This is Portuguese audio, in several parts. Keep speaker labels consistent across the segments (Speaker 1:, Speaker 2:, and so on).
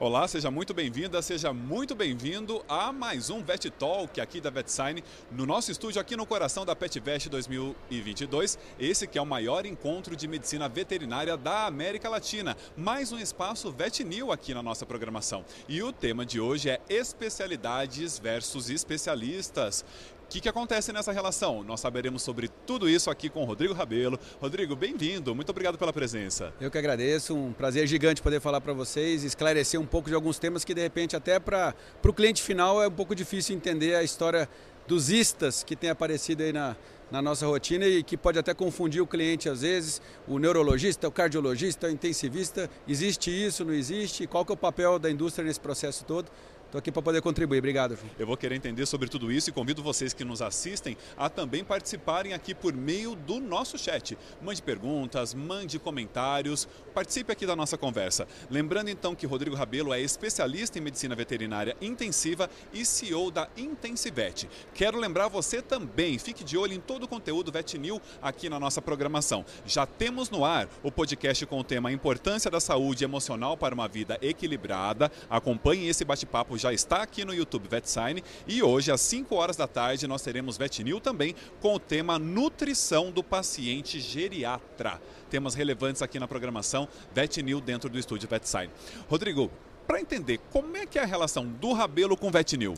Speaker 1: Olá, seja muito bem-vinda, seja muito bem-vindo a mais um Vet Talk aqui da VetSign, no nosso estúdio aqui no coração da PetVest 2022. Esse que é o maior encontro de medicina veterinária da América Latina. Mais um espaço VetNew aqui na nossa programação. E o tema de hoje é especialidades versus especialistas. Que, que acontece nessa relação? Nós saberemos sobre tudo isso aqui com o Rodrigo Rabelo. Rodrigo, bem-vindo, muito obrigado pela presença.
Speaker 2: Eu que agradeço, um prazer gigante poder falar para vocês, esclarecer um pouco de alguns temas que de repente até para o cliente final é um pouco difícil entender a história dos istas que tem aparecido aí na, na nossa rotina e que pode até confundir o cliente às vezes, o neurologista, o cardiologista, o intensivista, existe isso, não existe? Qual que é o papel da indústria nesse processo todo? Estou aqui para poder contribuir. Obrigado.
Speaker 1: Eu vou querer entender sobre tudo isso e convido vocês que nos assistem a também participarem aqui por meio do nosso chat. Mande perguntas, mande comentários, participe aqui da nossa conversa. Lembrando então que Rodrigo Rabelo é especialista em medicina veterinária intensiva e CEO da Intensivet. Quero lembrar você também, fique de olho em todo o conteúdo VetNew aqui na nossa programação. Já temos no ar o podcast com o tema Importância da Saúde Emocional para uma Vida Equilibrada. Acompanhe esse bate-papo já está aqui no YouTube VetSign e hoje às 5 horas da tarde nós teremos VetNew também com o tema Nutrição do Paciente Geriatra. Temas relevantes aqui na programação VetNew dentro do estúdio VetSign. Rodrigo, para entender como é que é a relação do Rabelo com VetNew?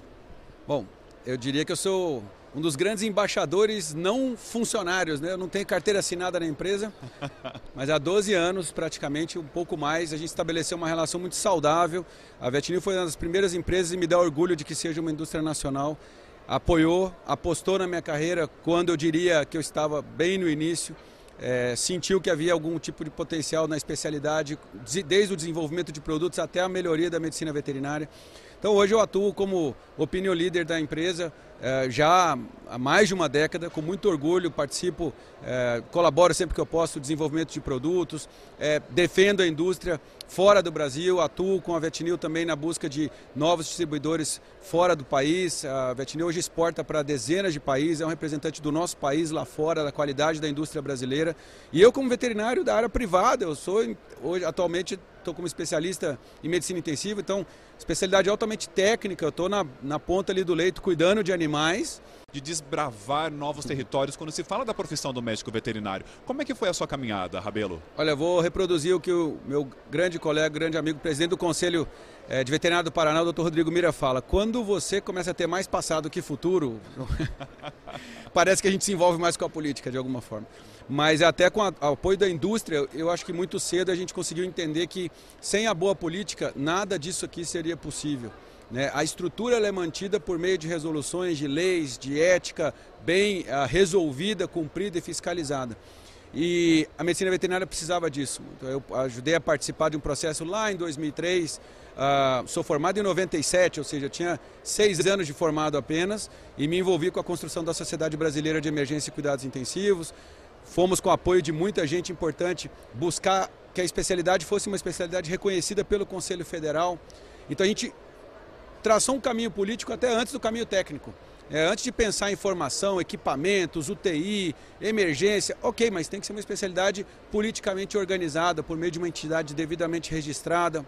Speaker 2: Bom, eu diria que eu sou um dos grandes embaixadores não funcionários, né? Eu não tenho carteira assinada na empresa, mas há 12 anos, praticamente, um pouco mais, a gente estabeleceu uma relação muito saudável. A Vetnil foi uma das primeiras empresas e me dá orgulho de que seja uma indústria nacional. Apoiou, apostou na minha carreira quando eu diria que eu estava bem no início. É, sentiu que havia algum tipo de potencial na especialidade, desde o desenvolvimento de produtos até a melhoria da medicina veterinária. Então hoje eu atuo como opinion leader da empresa já há mais de uma década, com muito orgulho, participo, é, colaboro sempre que eu posso desenvolvimento de produtos, é, defendo a indústria fora do Brasil, atuo com a Vetnil também na busca de novos distribuidores fora do país. A Vetnil hoje exporta para dezenas de países, é um representante do nosso país lá fora, da qualidade da indústria brasileira. E eu como veterinário da área privada, eu sou hoje atualmente estou como especialista em medicina intensiva, então especialidade altamente técnica, eu estou na, na ponta ali do leito cuidando de animais.
Speaker 1: De desbravar novos territórios quando se fala da profissão do médico veterinário. Como é que foi a sua caminhada, Rabelo?
Speaker 2: Olha, vou reproduzir o que o meu grande colega, grande amigo, presidente do Conselho eh, de Veterinário do Paraná, o Dr. Rodrigo Mira, fala. Quando você começa a ter mais passado que futuro, parece que a gente se envolve mais com a política de alguma forma. Mas até com o apoio da indústria, eu acho que muito cedo a gente conseguiu entender que sem a boa política, nada disso aqui seria possível. Né? A estrutura é mantida por meio de resoluções, de leis, de ética bem uh, resolvida, cumprida e fiscalizada. E a medicina veterinária precisava disso. Então, eu ajudei a participar de um processo lá em 2003. Uh, ah, sou formado em 97, ou seja, tinha seis anos de formado apenas e me envolvi com a construção da Sociedade Brasileira de Emergência e Cuidados Intensivos. Fomos com apoio de muita gente importante buscar que a especialidade fosse uma especialidade reconhecida pelo Conselho Federal. Então a gente traçou um caminho político até antes do caminho técnico. É, antes de pensar em formação, equipamentos, UTI, emergência, ok, mas tem que ser uma especialidade politicamente organizada por meio de uma entidade devidamente registrada,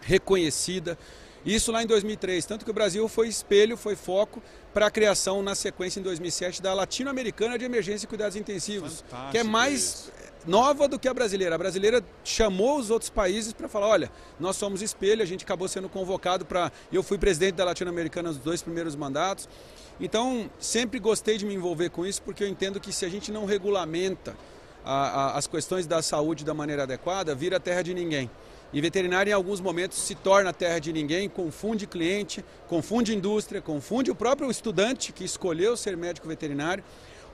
Speaker 2: reconhecida. Isso lá em 2003, tanto que o Brasil foi espelho, foi foco para a criação na sequência em 2007 da Latino-Americana de Emergência e Cuidados Intensivos, Fantástico que é mais. Nova do que a brasileira. A brasileira chamou os outros países para falar, olha, nós somos espelho, a gente acabou sendo convocado para... Eu fui presidente da Latino-Americana nos dois primeiros mandatos, então sempre gostei de me envolver com isso, porque eu entendo que se a gente não regulamenta a, a, as questões da saúde da maneira adequada, vira terra de ninguém. E veterinário, em alguns momentos, se torna terra de ninguém, confunde cliente, confunde indústria, confunde o próprio estudante que escolheu ser médico veterinário,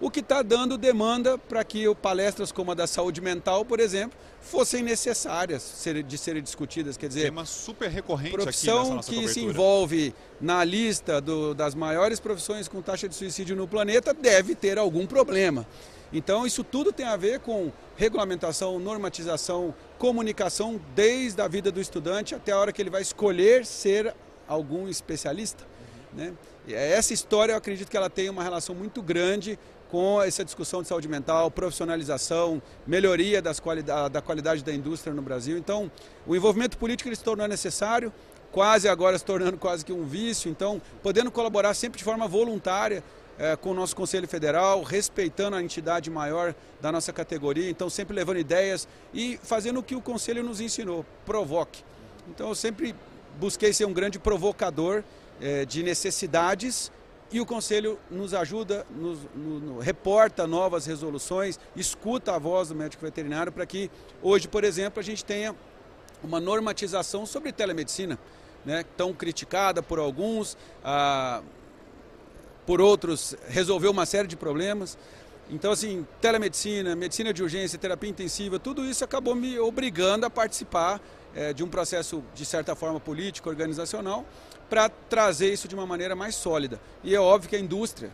Speaker 2: o que está dando demanda para que palestras como a da saúde mental, por exemplo, fossem necessárias de serem discutidas. Quer dizer,
Speaker 1: tema super recorrente
Speaker 2: profissão
Speaker 1: aqui
Speaker 2: que
Speaker 1: cobertura.
Speaker 2: se envolve na lista do, das maiores profissões com taxa de suicídio no planeta deve ter algum problema. Então, isso tudo tem a ver com regulamentação, normatização, comunicação, desde a vida do estudante até a hora que ele vai escolher ser algum especialista. Né? E essa história, eu acredito que ela tem uma relação muito grande com essa discussão de saúde mental, profissionalização, melhoria qualidade, da qualidade da indústria no Brasil. Então, o envolvimento político ele se tornou necessário, quase agora se tornando quase que um vício. Então, podendo colaborar sempre de forma voluntária é, com o nosso Conselho Federal, respeitando a entidade maior da nossa categoria, então sempre levando ideias e fazendo o que o Conselho nos ensinou, provoque. Então, eu sempre busquei ser um grande provocador é, de necessidades e o Conselho nos ajuda, nos, no, no, reporta novas resoluções, escuta a voz do médico veterinário para que hoje, por exemplo, a gente tenha uma normatização sobre telemedicina, né, tão criticada por alguns, ah, por outros resolveu uma série de problemas. Então, assim, telemedicina, medicina de urgência, terapia intensiva, tudo isso acabou me obrigando a participar é, de um processo, de certa forma, político, organizacional, para trazer isso de uma maneira mais sólida. E é óbvio que a indústria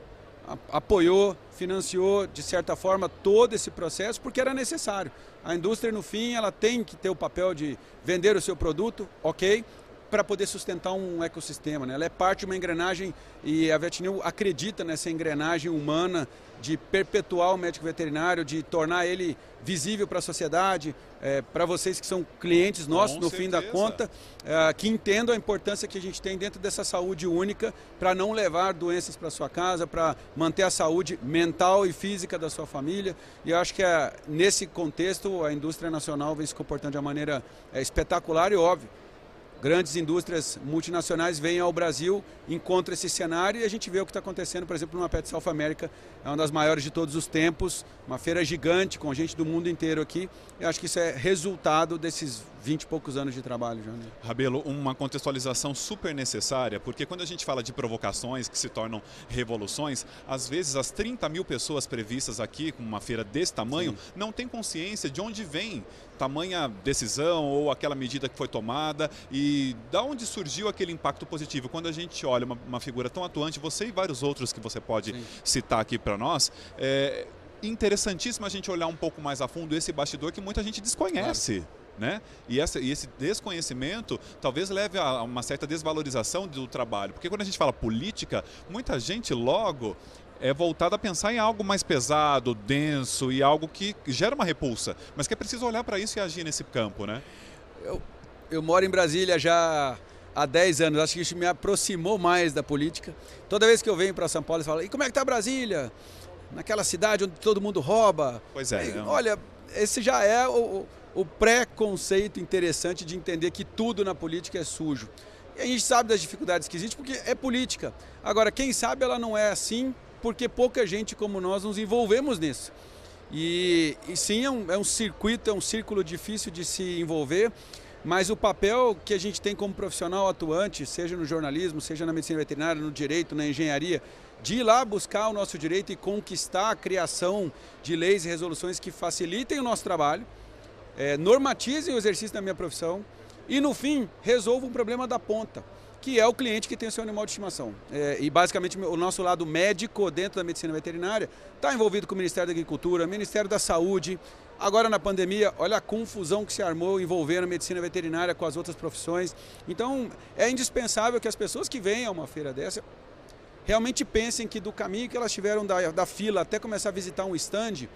Speaker 2: apoiou, financiou, de certa forma, todo esse processo, porque era necessário. A indústria, no fim, ela tem que ter o papel de vender o seu produto, ok, para poder sustentar um ecossistema. Né? Ela é parte de uma engrenagem e a Vetnil acredita nessa engrenagem humana de perpetuar o médico veterinário, de tornar ele visível para a sociedade, é, para vocês que são clientes nossos, Com no certeza. fim da conta, é, que entendam a importância que a gente tem dentro dessa saúde única para não levar doenças para sua casa, para manter a saúde mental e física da sua família. E eu acho que é, nesse contexto a indústria nacional vem se comportando de uma maneira é, espetacular e óbvio grandes indústrias multinacionais vêm ao Brasil, encontram esse cenário e a gente vê o que está acontecendo, por exemplo, numa Pet South America, é uma das maiores de todos os tempos, uma feira gigante com gente do mundo inteiro aqui. Eu acho que isso é resultado desses 20 e poucos anos de trabalho. Né?
Speaker 1: Rabelo, uma contextualização super necessária, porque quando a gente fala de provocações que se tornam revoluções, às vezes as 30 mil pessoas previstas aqui, com uma feira desse tamanho, Sim. não têm consciência de onde vem tamanha decisão ou aquela medida que foi tomada e da onde surgiu aquele impacto positivo. Quando a gente olha uma, uma figura tão atuante, você e vários outros que você pode Sim. citar aqui para nós, é interessantíssimo a gente olhar um pouco mais a fundo esse bastidor que muita gente desconhece. Claro. Né? E, essa, e esse desconhecimento talvez leve a uma certa desvalorização do trabalho. Porque quando a gente fala política, muita gente logo é voltada a pensar em algo mais pesado, denso e algo que gera uma repulsa. Mas que é preciso olhar para isso e agir nesse campo, né?
Speaker 2: Eu, eu moro em Brasília já há 10 anos, acho que isso me aproximou mais da política. Toda vez que eu venho para São Paulo, eu falo, e como é que está Brasília? Naquela cidade onde todo mundo rouba.
Speaker 1: Pois é.
Speaker 2: Aí, é olha, esse já é o o pré-conceito interessante de entender que tudo na política é sujo. E a gente sabe das dificuldades que existem porque é política. Agora, quem sabe ela não é assim porque pouca gente como nós nos envolvemos nisso. E, e sim, é um, é um circuito, é um círculo difícil de se envolver, mas o papel que a gente tem como profissional atuante, seja no jornalismo, seja na medicina veterinária, no direito, na engenharia, de ir lá buscar o nosso direito e conquistar a criação de leis e resoluções que facilitem o nosso trabalho, é, normatizem o exercício da minha profissão e, no fim, resolvam o problema da ponta, que é o cliente que tem o seu animal de estimação. É, e, basicamente, o nosso lado médico dentro da medicina veterinária está envolvido com o Ministério da Agricultura, Ministério da Saúde. Agora, na pandemia, olha a confusão que se armou envolvendo a medicina veterinária com as outras profissões. Então, é indispensável que as pessoas que venham a uma feira dessa realmente pensem que do caminho que elas tiveram da, da fila até começar a visitar um stand,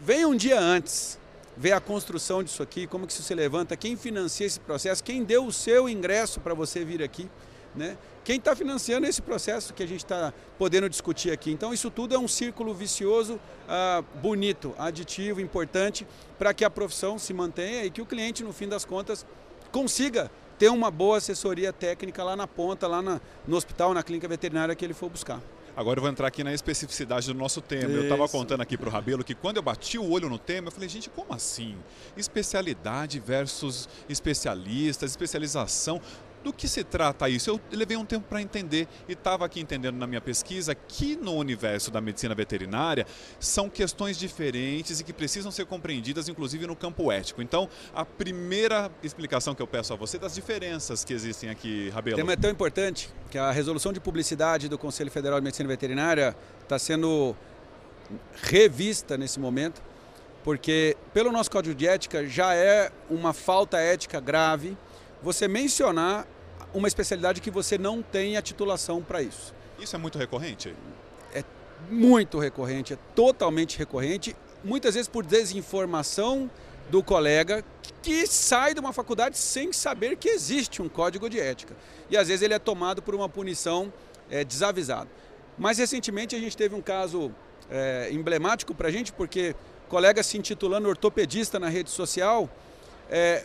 Speaker 2: venham um dia antes ver a construção disso aqui, como que isso se levanta, quem financia esse processo, quem deu o seu ingresso para você vir aqui, né? Quem está financiando esse processo que a gente está podendo discutir aqui. Então isso tudo é um círculo vicioso, ah, bonito, aditivo, importante para que a profissão se mantenha e que o cliente, no fim das contas, consiga ter uma boa assessoria técnica lá na ponta, lá na, no hospital, na clínica veterinária que ele for buscar.
Speaker 1: Agora eu vou entrar aqui na especificidade do nosso tema. Isso. Eu estava contando aqui para o Rabelo que quando eu bati o olho no tema, eu falei, gente, como assim? Especialidade versus especialistas, especialização do que se trata isso? Eu levei um tempo para entender e estava aqui entendendo na minha pesquisa que no universo da medicina veterinária são questões diferentes e que precisam ser compreendidas, inclusive no campo ético. Então, a primeira explicação que eu peço a você das diferenças que existem aqui, Rabelo. O
Speaker 2: tema é tão importante que a resolução de publicidade do Conselho Federal de Medicina Veterinária está sendo revista nesse momento, porque pelo nosso código de ética já é uma falta ética grave você mencionar uma especialidade que você não tem a titulação para isso.
Speaker 1: Isso é muito recorrente?
Speaker 2: É muito recorrente, é totalmente recorrente, muitas vezes por desinformação do colega que sai de uma faculdade sem saber que existe um código de ética. E às vezes ele é tomado por uma punição é, desavisado. Mais recentemente a gente teve um caso é, emblemático para a gente, porque colega se intitulando ortopedista na rede social, é,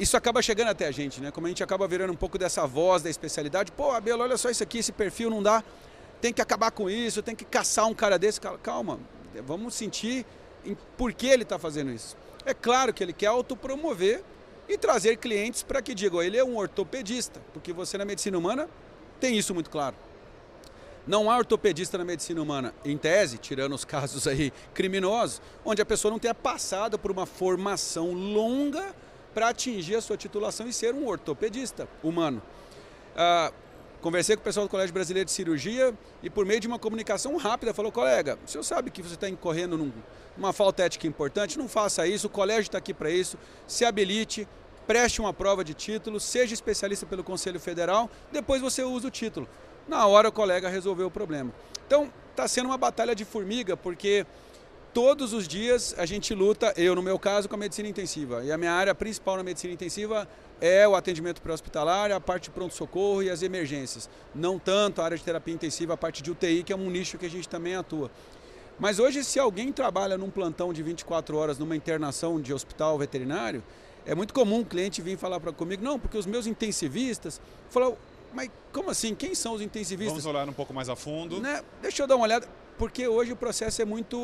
Speaker 2: isso acaba chegando até a gente, né? Como a gente acaba virando um pouco dessa voz da especialidade, pô, Abel, olha só isso aqui, esse perfil não dá, tem que acabar com isso, tem que caçar um cara desse. Calma, vamos sentir por que ele está fazendo isso. É claro que ele quer autopromover e trazer clientes para que digam, ele é um ortopedista, porque você na medicina humana tem isso muito claro. Não há ortopedista na medicina humana, em tese, tirando os casos aí criminosos, onde a pessoa não tenha passado por uma formação longa para atingir a sua titulação e ser um ortopedista humano. Ah, conversei com o pessoal do Colégio Brasileiro de Cirurgia e por meio de uma comunicação rápida falou, colega, o senhor sabe que você está incorrendo num, numa falta ética importante, não faça isso, o colégio está aqui para isso, se habilite, preste uma prova de título, seja especialista pelo Conselho Federal, depois você usa o título. Na hora o colega resolveu o problema. Então está sendo uma batalha de formiga, porque todos os dias a gente luta, eu no meu caso, com a medicina intensiva. E a minha área principal na medicina intensiva é o atendimento pré-hospitalar, a parte de pronto-socorro e as emergências. Não tanto a área de terapia intensiva, a parte de UTI, que é um nicho que a gente também atua. Mas hoje, se alguém trabalha num plantão de 24 horas, numa internação de hospital veterinário, é muito comum um cliente vir falar para comigo, não, porque os meus intensivistas, falam, mas como assim? Quem são os intensivistas?
Speaker 1: Vamos olhar um pouco mais a fundo.
Speaker 2: Né? Deixa eu dar uma olhada, porque hoje o processo é muito.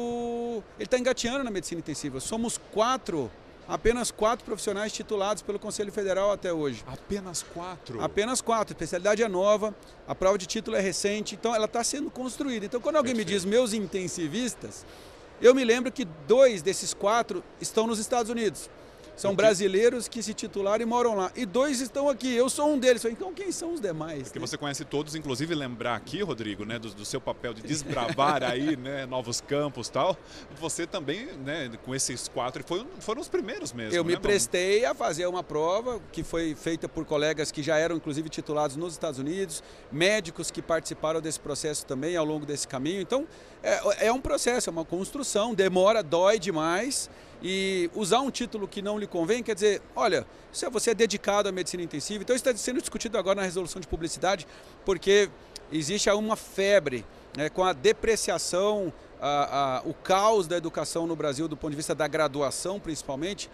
Speaker 2: Ele está engateando na medicina intensiva. Somos quatro, apenas quatro profissionais titulados pelo Conselho Federal até hoje.
Speaker 1: Apenas quatro?
Speaker 2: Apenas quatro. A especialidade é nova, a prova de título é recente, então ela está sendo construída. Então, quando alguém Perfeito. me diz meus intensivistas, eu me lembro que dois desses quatro estão nos Estados Unidos. São brasileiros que se titularam e moram lá. E dois estão aqui, eu sou um deles. Então quem são os demais?
Speaker 1: Porque né? você conhece todos, inclusive lembrar aqui, Rodrigo, né, do, do seu papel de desbravar aí, né, novos campos tal. Você também, né, com esses quatro, foi, foram os primeiros mesmo.
Speaker 2: Eu
Speaker 1: né,
Speaker 2: me prestei a fazer uma prova que foi feita por colegas que já eram inclusive titulados nos Estados Unidos, médicos que participaram desse processo também ao longo desse caminho. Então é, é um processo, é uma construção, demora, dói demais. E usar um título que não lhe convém quer dizer, olha, se você é dedicado à medicina intensiva, então isso está sendo discutido agora na resolução de publicidade, porque existe uma febre né, com a depreciação, a, a, o caos da educação no Brasil do ponto de vista da graduação, principalmente,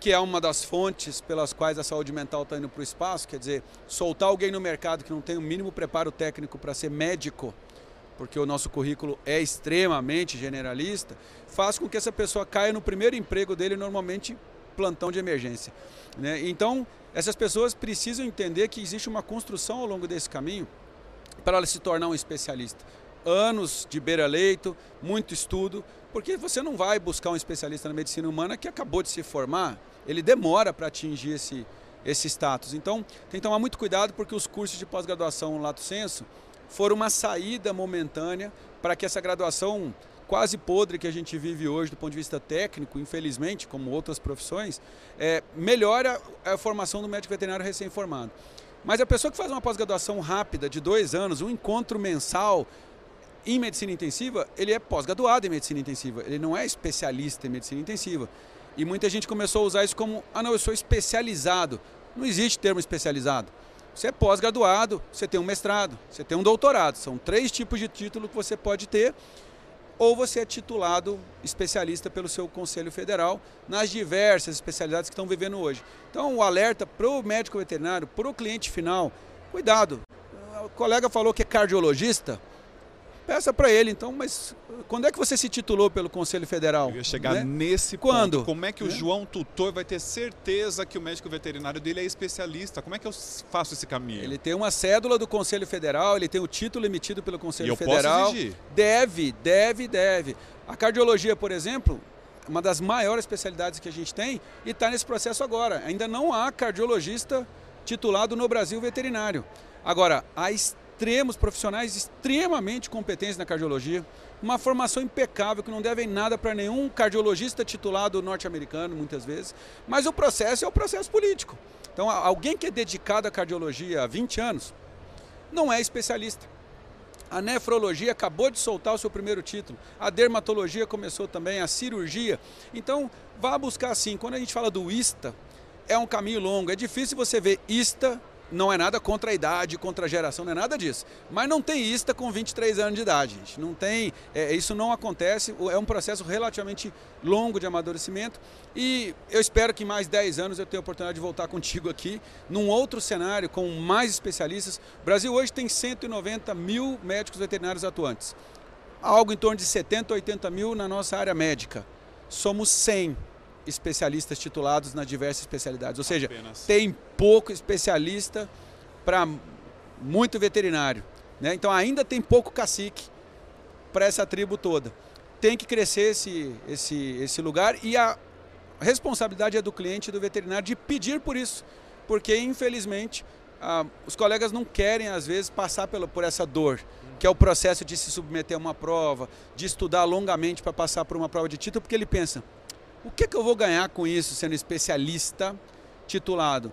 Speaker 2: que é uma das fontes pelas quais a saúde mental está indo para o espaço, quer dizer, soltar alguém no mercado que não tem o mínimo preparo técnico para ser médico, porque o nosso currículo é extremamente generalista, faz com que essa pessoa caia no primeiro emprego dele, normalmente plantão de emergência. Né? Então, essas pessoas precisam entender que existe uma construção ao longo desse caminho para ela se tornar um especialista. Anos de beira-leito, muito estudo, porque você não vai buscar um especialista na medicina humana que acabou de se formar, ele demora para atingir esse, esse status. Então, tem que tomar muito cuidado porque os cursos de pós-graduação lato senso foram uma saída momentânea para que essa graduação quase podre que a gente vive hoje do ponto de vista técnico, infelizmente, como outras profissões, é, melhora a formação do médico veterinário recém-formado. Mas a pessoa que faz uma pós-graduação rápida de dois anos, um encontro mensal em medicina intensiva, ele é pós-graduado em medicina intensiva, ele não é especialista em medicina intensiva. E muita gente começou a usar isso como, ah não, eu sou especializado. Não existe termo especializado. Você é pós-graduado, você tem um mestrado, você tem um doutorado. São três tipos de título que você pode ter. Ou você é titulado especialista pelo seu Conselho Federal nas diversas especialidades que estão vivendo hoje. Então, o alerta para o médico veterinário, para o cliente final, cuidado. O colega falou que é cardiologista, Peça para ele, então, mas quando é que você se titulou pelo Conselho Federal? Eu
Speaker 1: ia chegar né? nesse
Speaker 2: quando? ponto.
Speaker 1: Como é que o é. João Tutor vai ter certeza que o médico veterinário dele é especialista? Como é que eu faço esse caminho?
Speaker 2: Ele tem uma cédula do Conselho Federal, ele tem o título emitido pelo Conselho e eu Federal.
Speaker 1: Posso exigir?
Speaker 2: Deve, deve, deve. A cardiologia, por exemplo, é uma das maiores especialidades que a gente tem e está nesse processo agora. Ainda não há cardiologista titulado no Brasil veterinário. Agora, a extremos, profissionais extremamente competentes na cardiologia, uma formação impecável que não devem nada para nenhum cardiologista titulado norte-americano, muitas vezes, mas o processo é o processo político. Então, alguém que é dedicado à cardiologia há 20 anos não é especialista. A nefrologia acabou de soltar o seu primeiro título. A dermatologia começou também, a cirurgia. Então, vá buscar assim. Quando a gente fala do ISTA, é um caminho longo. É difícil você ver ISTA não é nada contra a idade, contra a geração, não é nada disso. Mas não tem ISTA com 23 anos de idade, gente. Não tem, é, isso não acontece, é um processo relativamente longo de amadurecimento e eu espero que em mais 10 anos eu tenha a oportunidade de voltar contigo aqui, num outro cenário, com mais especialistas. O Brasil hoje tem 190 mil médicos veterinários atuantes, algo em torno de 70, 80 mil na nossa área médica. Somos 100 especialistas titulados nas diversas especialidades. Ou seja, Apenas. tem pouco especialista para muito veterinário. Né? Então ainda tem pouco cacique para essa tribo toda. Tem que crescer esse, esse, esse lugar e a responsabilidade é do cliente e do veterinário de pedir por isso. Porque, infelizmente, ah, os colegas não querem, às vezes, passar pela, por essa dor, que é o processo de se submeter a uma prova, de estudar longamente para passar por uma prova de título, porque ele pensa, o que, que eu vou ganhar com isso, sendo especialista titulado?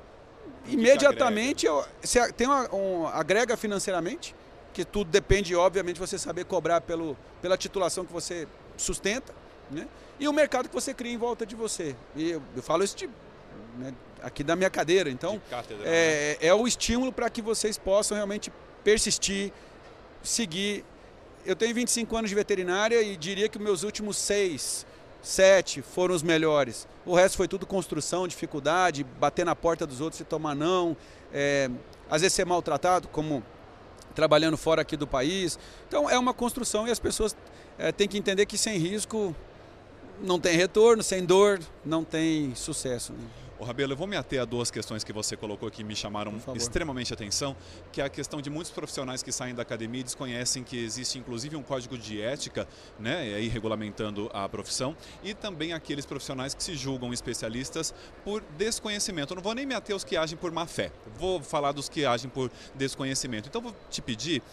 Speaker 2: Imediatamente, eu, você tem uma, um, agrega financeiramente, que tudo depende, obviamente, de você saber cobrar pelo, pela titulação que você sustenta, né? e o mercado que você cria em volta de você. E eu, eu falo isso de, né, aqui da minha cadeira, então é, né? é o estímulo para que vocês possam realmente persistir, seguir. Eu tenho 25 anos de veterinária e diria que meus últimos seis sete foram os melhores. O resto foi tudo construção, dificuldade, bater na porta dos outros e tomar não, é, às vezes ser maltratado, como trabalhando fora aqui do país. Então é uma construção e as pessoas é, têm que entender que sem risco não tem retorno, sem dor não tem sucesso. Né?
Speaker 1: O Rabelo, eu vou me ater a duas questões que você colocou que me chamaram extremamente atenção, que é a questão de muitos profissionais que saem da academia e desconhecem que existe inclusive um código de ética, né, aí regulamentando a profissão, e também aqueles profissionais que se julgam especialistas por desconhecimento. Eu não vou nem me ater aos que agem por má fé, vou falar dos que agem por desconhecimento. Então vou te pedir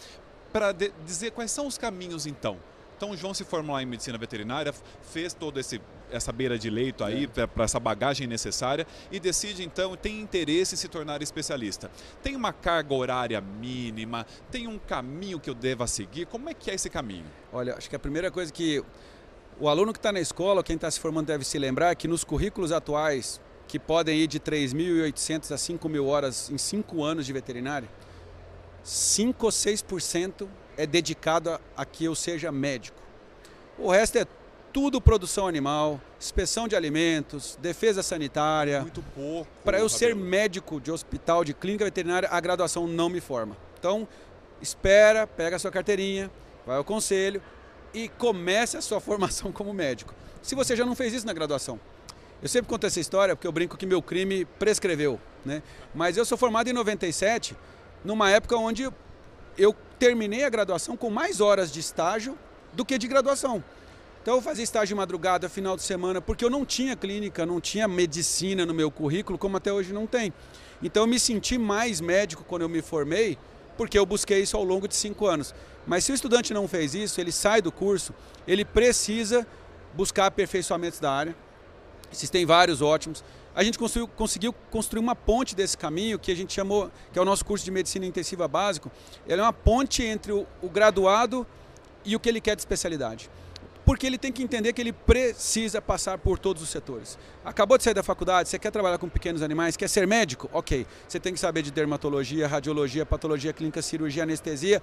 Speaker 1: para dizer quais são os caminhos então então o João se formou em medicina veterinária, fez toda essa beira de leito aí é. para essa bagagem necessária e decide então, tem interesse em se tornar especialista. Tem uma carga horária mínima, tem um caminho que eu deva seguir. Como é que é esse caminho?
Speaker 2: Olha, acho que a primeira coisa que o aluno que está na escola, quem está se formando deve se lembrar é que nos currículos atuais, que podem ir de 3.800 a 5.000 horas em 5 anos de veterinária, 5 ou 6% é dedicado a, a que eu seja médico. O resto é tudo produção animal, inspeção de alimentos, defesa sanitária.
Speaker 1: Muito pouco.
Speaker 2: Para eu ser médico de hospital, de clínica veterinária, a graduação não me forma. Então, espera, pega a sua carteirinha, vai ao conselho e comece a sua formação como médico. Se você já não fez isso na graduação. Eu sempre conto essa história porque eu brinco que meu crime prescreveu, né? Mas eu sou formado em 97, numa época onde eu terminei a graduação com mais horas de estágio do que de graduação. Então eu fazia estágio de madrugada, final de semana, porque eu não tinha clínica, não tinha medicina no meu currículo, como até hoje não tem. Então eu me senti mais médico quando eu me formei, porque eu busquei isso ao longo de cinco anos. Mas se o estudante não fez isso, ele sai do curso, ele precisa buscar aperfeiçoamentos da área. Existem vários ótimos. A gente conseguiu construir uma ponte desse caminho que a gente chamou, que é o nosso curso de medicina intensiva básico. Ele é uma ponte entre o, o graduado e o que ele quer de especialidade porque ele tem que entender que ele precisa passar por todos os setores. Acabou de sair da faculdade, você quer trabalhar com pequenos animais, quer ser médico? Ok. Você tem que saber de dermatologia, radiologia, patologia clínica, cirurgia, anestesia.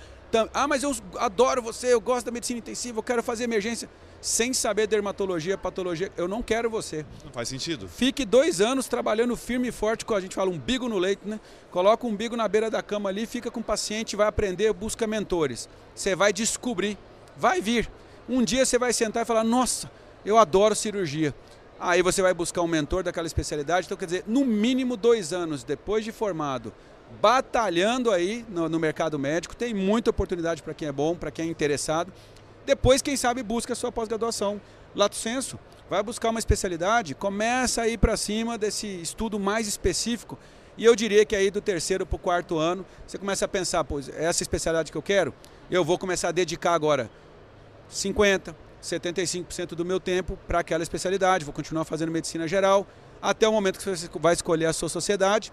Speaker 2: Ah, mas eu adoro você, eu gosto da medicina intensiva, eu quero fazer emergência. Sem saber dermatologia, patologia, eu não quero você.
Speaker 1: Não faz sentido.
Speaker 2: Fique dois anos trabalhando firme e forte, com a gente fala umbigo no leito, né? Coloca o umbigo na beira da cama ali, fica com o paciente, vai aprender, busca mentores. Você vai descobrir, vai vir. Um dia você vai sentar e falar: Nossa, eu adoro cirurgia. Aí você vai buscar um mentor daquela especialidade. Então, quer dizer, no mínimo dois anos depois de formado, batalhando aí no, no mercado médico, tem muita oportunidade para quem é bom, para quem é interessado. Depois, quem sabe, busca a sua pós-graduação. Lato senso, vai buscar uma especialidade, começa a ir para cima desse estudo mais específico. E eu diria que aí do terceiro para o quarto ano, você começa a pensar, pois, essa especialidade que eu quero, eu vou começar a dedicar agora 50%, 75% do meu tempo para aquela especialidade. Vou continuar fazendo medicina geral até o momento que você vai escolher a sua sociedade,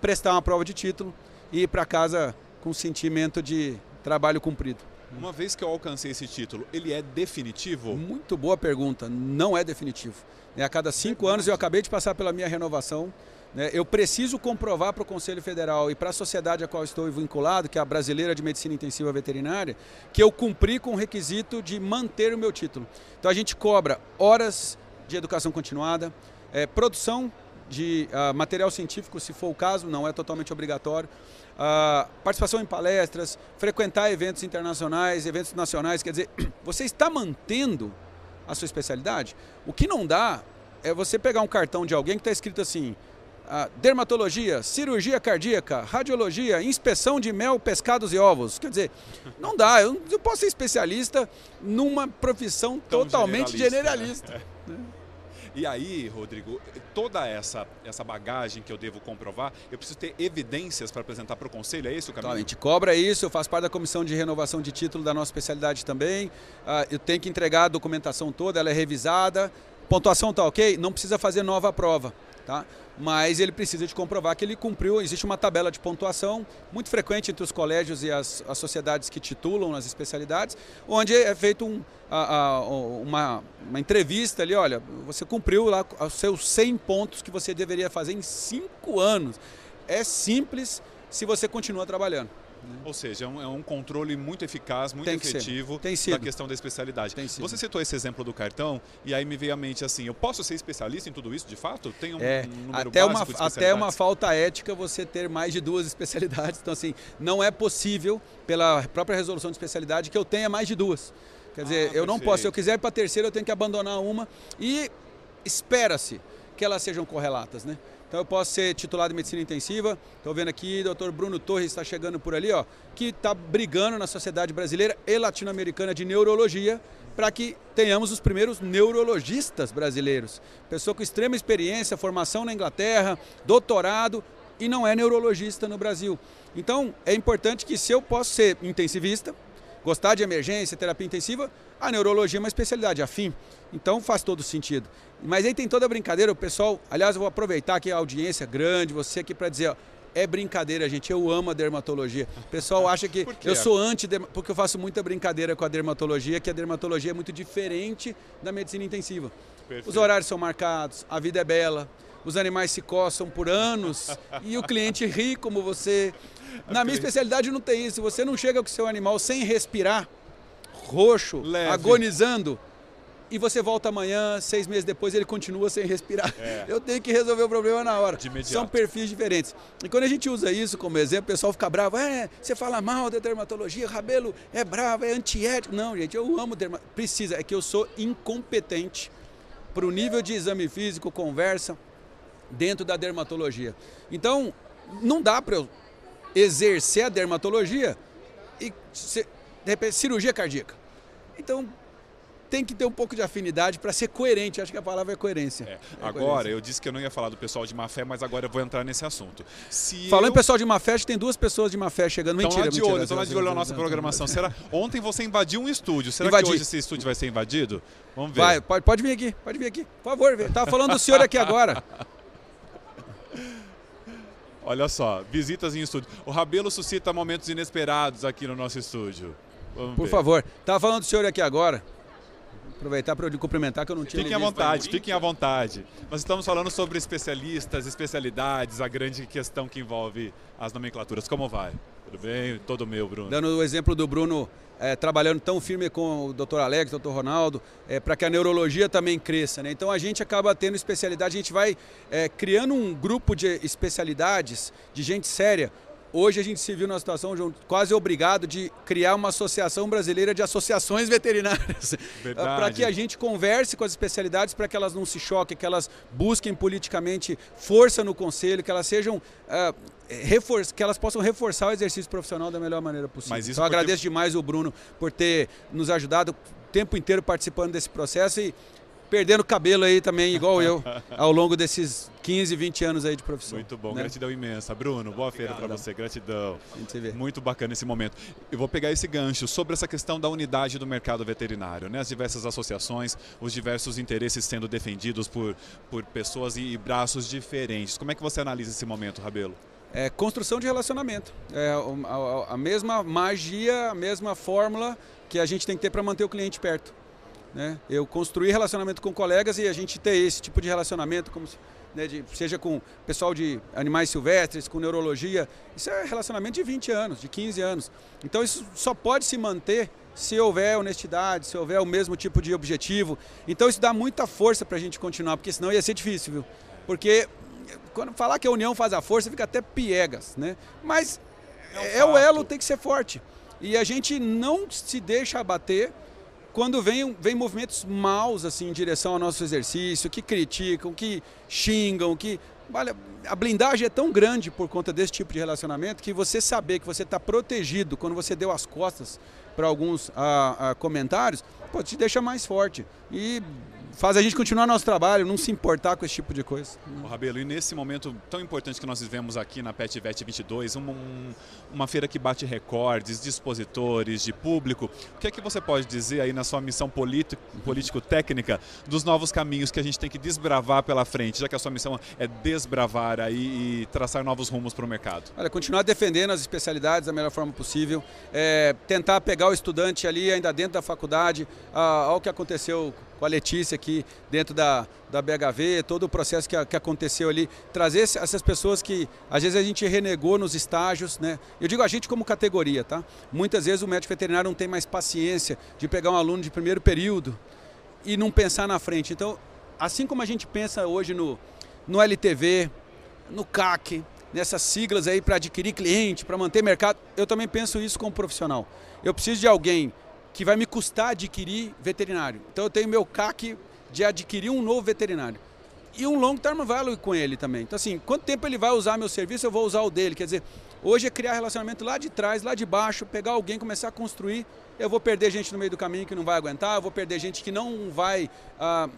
Speaker 2: prestar uma prova de título e ir para casa com sentimento de trabalho cumprido.
Speaker 1: Uma vez que eu alcancei esse título, ele é definitivo?
Speaker 2: Muito boa pergunta. Não é definitivo. É, a cada cinco anos eu acabei de passar pela minha renovação. Né? Eu preciso comprovar para o Conselho Federal e para a sociedade a qual estou vinculado, que é a Brasileira de Medicina Intensiva Veterinária, que eu cumpri com o requisito de manter o meu título. Então a gente cobra horas de educação continuada, é, produção de uh, material científico, se for o caso, não é totalmente obrigatório. Uh, participação em palestras, frequentar eventos internacionais, eventos nacionais, quer dizer, você está mantendo a sua especialidade. O que não dá é você pegar um cartão de alguém que está escrito assim: dermatologia, cirurgia cardíaca, radiologia, inspeção de mel, pescados e ovos. Quer dizer, não dá. Eu não posso ser especialista numa profissão Tão totalmente generalista. generalista. Né?
Speaker 1: E aí, Rodrigo, toda essa, essa bagagem que eu devo comprovar, eu preciso ter evidências para apresentar para o conselho, é esse o caminho?
Speaker 2: a gente cobra isso, eu faço parte da comissão de renovação de título da nossa especialidade também. Uh, eu tenho que entregar a documentação toda, ela é revisada. Pontuação está ok? Não precisa fazer nova prova. Tá? mas ele precisa de comprovar que ele cumpriu. Existe uma tabela de pontuação muito frequente entre os colégios e as, as sociedades que titulam nas especialidades, onde é feito um, uma, uma, entrevista ali, olha, você cumpriu lá os seus 100 pontos que você deveria fazer em 5 anos. É simples se você continua trabalhando.
Speaker 1: Né? Ou seja, é um, é um, controle muito eficaz, muito que efetivo da questão da especialidade. Você citou esse exemplo do cartão e aí me veio à mente assim, eu posso ser especialista em tudo isso de fato? Tem um,
Speaker 2: é,
Speaker 1: um
Speaker 2: até uma, Até uma falta ética você ter mais de duas especialidades. Então assim, não é possível, pela própria resolução de especialidade, que eu tenha mais de duas. Quer dizer, ah, eu não posso, se eu quiser ir para a terceira, eu tenho que abandonar uma e espera-se que elas sejam correlatas, né? Então eu posso ser titulado em medicina intensiva. Estou vendo aqui, o Dr. Bruno Torres está chegando por ali, ó, que está brigando na Sociedade Brasileira e Latino-Americana de Neurologia para que tenhamos os primeiros neurologistas brasileiros. Pessoa com extrema experiência, formação na Inglaterra, doutorado e não é neurologista no Brasil. Então é importante que se eu posso ser intensivista, gostar de emergência, terapia intensiva, a neurologia é uma especialidade afim. Então faz todo sentido. Mas aí tem toda a brincadeira, o pessoal, aliás, eu vou aproveitar aqui a audiência grande, você aqui para dizer, ó, é brincadeira, gente. Eu amo a dermatologia. O pessoal acha que eu sou anti porque eu faço muita brincadeira com a dermatologia, que a dermatologia é muito diferente da medicina intensiva. Perfeito. Os horários são marcados, a vida é bela, os animais se coçam por anos e o cliente ri como você. Na minha especialidade não tem isso. Você não chega com o seu animal sem respirar, roxo, Leve. agonizando, e você volta amanhã, seis meses depois, ele continua sem respirar. É. Eu tenho que resolver o problema na hora. São perfis diferentes. E quando a gente usa isso como exemplo, o pessoal fica bravo. É, você fala mal da dermatologia, Rabelo é bravo, é antiético. Não, gente, eu amo dermatologia. Precisa, é que eu sou incompetente para o nível de exame físico, conversa, dentro da dermatologia. Então, não dá para eu exercer a dermatologia e, de repente, cirurgia cardíaca. Então, tem que ter um pouco de afinidade para ser coerente. Acho que a palavra é coerência. É. É
Speaker 1: agora, coerência. eu disse que eu não ia falar do pessoal de má fé, mas agora eu vou entrar nesse assunto.
Speaker 2: Se Falando eu... em pessoal de má fé, acho que tem duas pessoas de má fé chegando. Mentira,
Speaker 1: estão lá de olho, estão lá de olho na nossa programação. Será... Ontem você invadiu um estúdio. Será Invadi. que hoje esse estúdio vai ser invadido? Vamos ver.
Speaker 2: Vai, pode, pode vir aqui, pode vir aqui. Por favor, estava falando do senhor aqui agora.
Speaker 1: Olha só, visitas em estúdio. O Rabelo suscita momentos inesperados aqui no nosso estúdio.
Speaker 2: Vamos Por ver. favor, estava falando do senhor aqui agora. Aproveitar para eu lhe cumprimentar que eu não tinha
Speaker 1: Fiquem à vontade, fiquem à vontade. Nós estamos falando sobre especialistas, especialidades, a grande questão que envolve as nomenclaturas. Como vai? Tudo bem? Todo meu, Bruno.
Speaker 2: Dando o exemplo do Bruno é, trabalhando tão firme com o Dr. Alex, Dr. Ronaldo, é, para que a neurologia também cresça. Né? Então a gente acaba tendo especialidade, a gente vai é, criando um grupo de especialidades, de gente séria, Hoje a gente se viu numa situação quase obrigado de criar uma associação brasileira de associações veterinárias. para que a gente converse com as especialidades, para que elas não se choquem, que elas busquem politicamente força no conselho, que elas sejam. Que elas possam reforçar o exercício profissional da melhor maneira possível. Mas isso então, porque... agradeço demais o Bruno por ter nos ajudado o tempo inteiro participando desse processo e perdendo cabelo aí também, igual eu, ao longo desses 15, 20 anos aí de profissão.
Speaker 1: Muito bom, né? gratidão imensa. Bruno, boa feira para você, gratidão. Muito bacana esse momento. Eu vou pegar esse gancho sobre essa questão da unidade do mercado veterinário, né? As diversas associações, os diversos interesses sendo defendidos por, por pessoas e braços diferentes. Como é que você analisa esse momento, Rabelo?
Speaker 2: É construção de relacionamento. É a, mesma magia, a mesma fórmula que a gente tem que ter para manter o cliente perto. Né? Eu construir relacionamento com colegas e a gente ter esse tipo de relacionamento, como se, né, de, seja com pessoal de animais silvestres, com neurologia, isso é relacionamento de 20 anos, de 15 anos. Então isso só pode se manter se houver honestidade, se houver o mesmo tipo de objetivo. Então isso dá muita força para a gente continuar, porque senão ia ser difícil, viu? Porque quando falar que a união faz a força, fica até piegas, né? Mas é, é o elo, tem que ser forte. E a gente não se deixa abater quando vem, vem movimentos maus assim em direção ao nosso exercício, que criticam, que xingam, que olha, a blindagem é tão grande por conta desse tipo de relacionamento que você saber que você está protegido quando você deu as costas para alguns a, a comentários, pô, te deixa mais forte. E faz a gente continuar nosso trabalho, não se importar com esse tipo de coisa.
Speaker 1: O Rabelo, e nesse momento tão importante que nós vivemos aqui na PetVet 22, uma, uma feira que bate recordes de expositores, de público, o que é que você pode dizer aí na sua missão político-técnica dos novos caminhos que a gente tem que desbravar pela frente, já que a sua missão é desbravar aí e traçar novos rumos para o mercado?
Speaker 2: Olha, continuar defendendo as especialidades da melhor forma possível, é, tentar pegar o estudante ali ainda dentro da faculdade, ao que aconteceu com a Letícia aqui dentro da, da BHV, todo o processo que, que aconteceu ali, trazer essas pessoas que às vezes a gente renegou nos estágios, né? Eu digo a gente como categoria, tá? Muitas vezes o médico veterinário não tem mais paciência de pegar um aluno de primeiro período e não pensar na frente. Então, assim como a gente pensa hoje no, no LTV, no CAC, nessas siglas aí para adquirir cliente, para manter mercado, eu também penso isso como profissional. Eu preciso de alguém que vai me custar adquirir veterinário. Então eu tenho meu CAC de adquirir um novo veterinário. E um long term value com ele também. Então assim, quanto tempo ele vai usar meu serviço, eu vou usar o dele. Quer dizer, hoje é criar relacionamento lá de trás, lá de baixo, pegar alguém, começar a construir. Eu vou perder gente no meio do caminho que não vai aguentar, eu vou perder gente que não vai ah,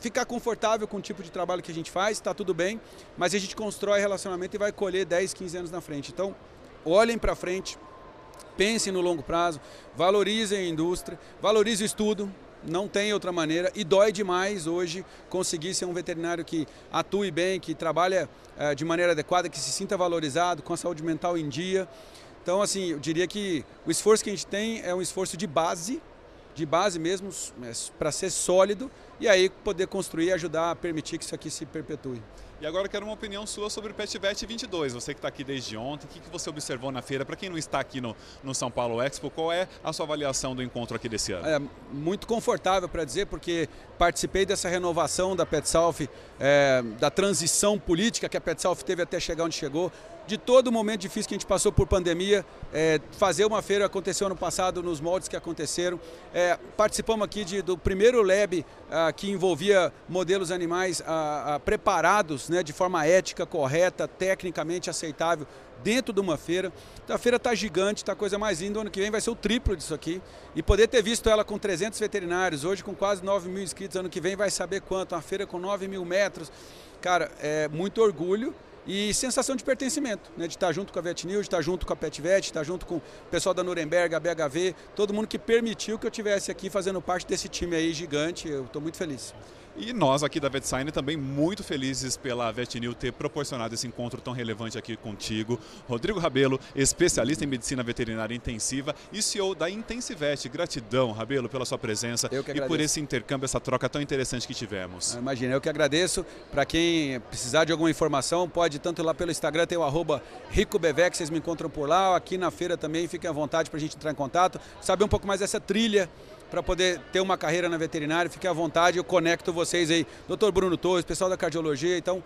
Speaker 2: ficar confortável com o tipo de trabalho que a gente faz, está tudo bem, mas a gente constrói relacionamento e vai colher 10, 15 anos na frente. Então, olhem para frente, pensem no longo prazo, valorizem a indústria, valorizem o estudo, não tem outra maneira e dói demais hoje conseguir ser um veterinário que atue bem, que trabalha eh, de maneira adequada, que se sinta valorizado, com a saúde mental em dia. Então, assim, eu diria que o esforço que a gente tem é um esforço de base, de base mesmo, é, para ser sólido e aí poder construir e ajudar a permitir que isso aqui se perpetue.
Speaker 1: E agora eu quero uma opinião sua sobre o PetVet 22. Você que está aqui desde ontem, o que, que você observou na feira? Para quem não está aqui no, no São Paulo Expo, qual é a sua avaliação do encontro aqui desse ano?
Speaker 2: É muito confortável para dizer, porque participei dessa renovação da PetSalf, é, da transição política que a PetSalf teve até chegar onde chegou de todo o momento difícil que a gente passou por pandemia. É, fazer uma feira aconteceu ano passado nos moldes que aconteceram. É, participamos aqui de, do primeiro lab ah, que envolvia modelos animais ah, ah, preparados né, de forma ética, correta, tecnicamente aceitável dentro de uma feira. Então a feira está gigante, está a coisa mais linda. O ano que vem vai ser o triplo disso aqui. E poder ter visto ela com 300 veterinários, hoje com quase 9 mil inscritos, ano que vem vai saber quanto. Uma feira com 9 mil metros. Cara, é muito orgulho e sensação de pertencimento, né? de estar junto com a VetNews, de estar junto com a PetVet, de estar junto com o pessoal da Nuremberg, a BHV, todo mundo que permitiu que eu tivesse aqui fazendo parte desse time aí gigante, eu estou muito feliz.
Speaker 1: E nós aqui da VetSign também muito felizes pela VetNew ter proporcionado esse encontro tão relevante aqui contigo. Rodrigo Rabelo, especialista em medicina veterinária intensiva e CEO da Intensivet. Gratidão, Rabelo, pela sua presença e por esse intercâmbio, essa troca tão interessante que tivemos.
Speaker 2: Ah, imagina, eu que agradeço. Para quem precisar de alguma informação, pode tanto lá pelo Instagram, tem o arroba RicoBevec, vocês me encontram por lá. Aqui na feira também, fiquem à vontade para a gente entrar em contato, saber um pouco mais dessa trilha para poder ter uma carreira na veterinária. Fique à vontade, eu conecto vocês aí, doutor Bruno Torres, pessoal da cardiologia. Então,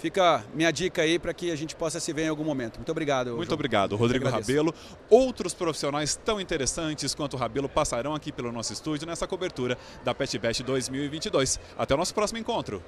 Speaker 2: fica minha dica aí para que a gente possa se ver em algum momento. Muito obrigado.
Speaker 1: Muito João. obrigado, Rodrigo Rabelo. Outros profissionais tão interessantes quanto o Rabelo passarão aqui pelo nosso estúdio nessa cobertura da PetVest 2022. Até o nosso próximo encontro.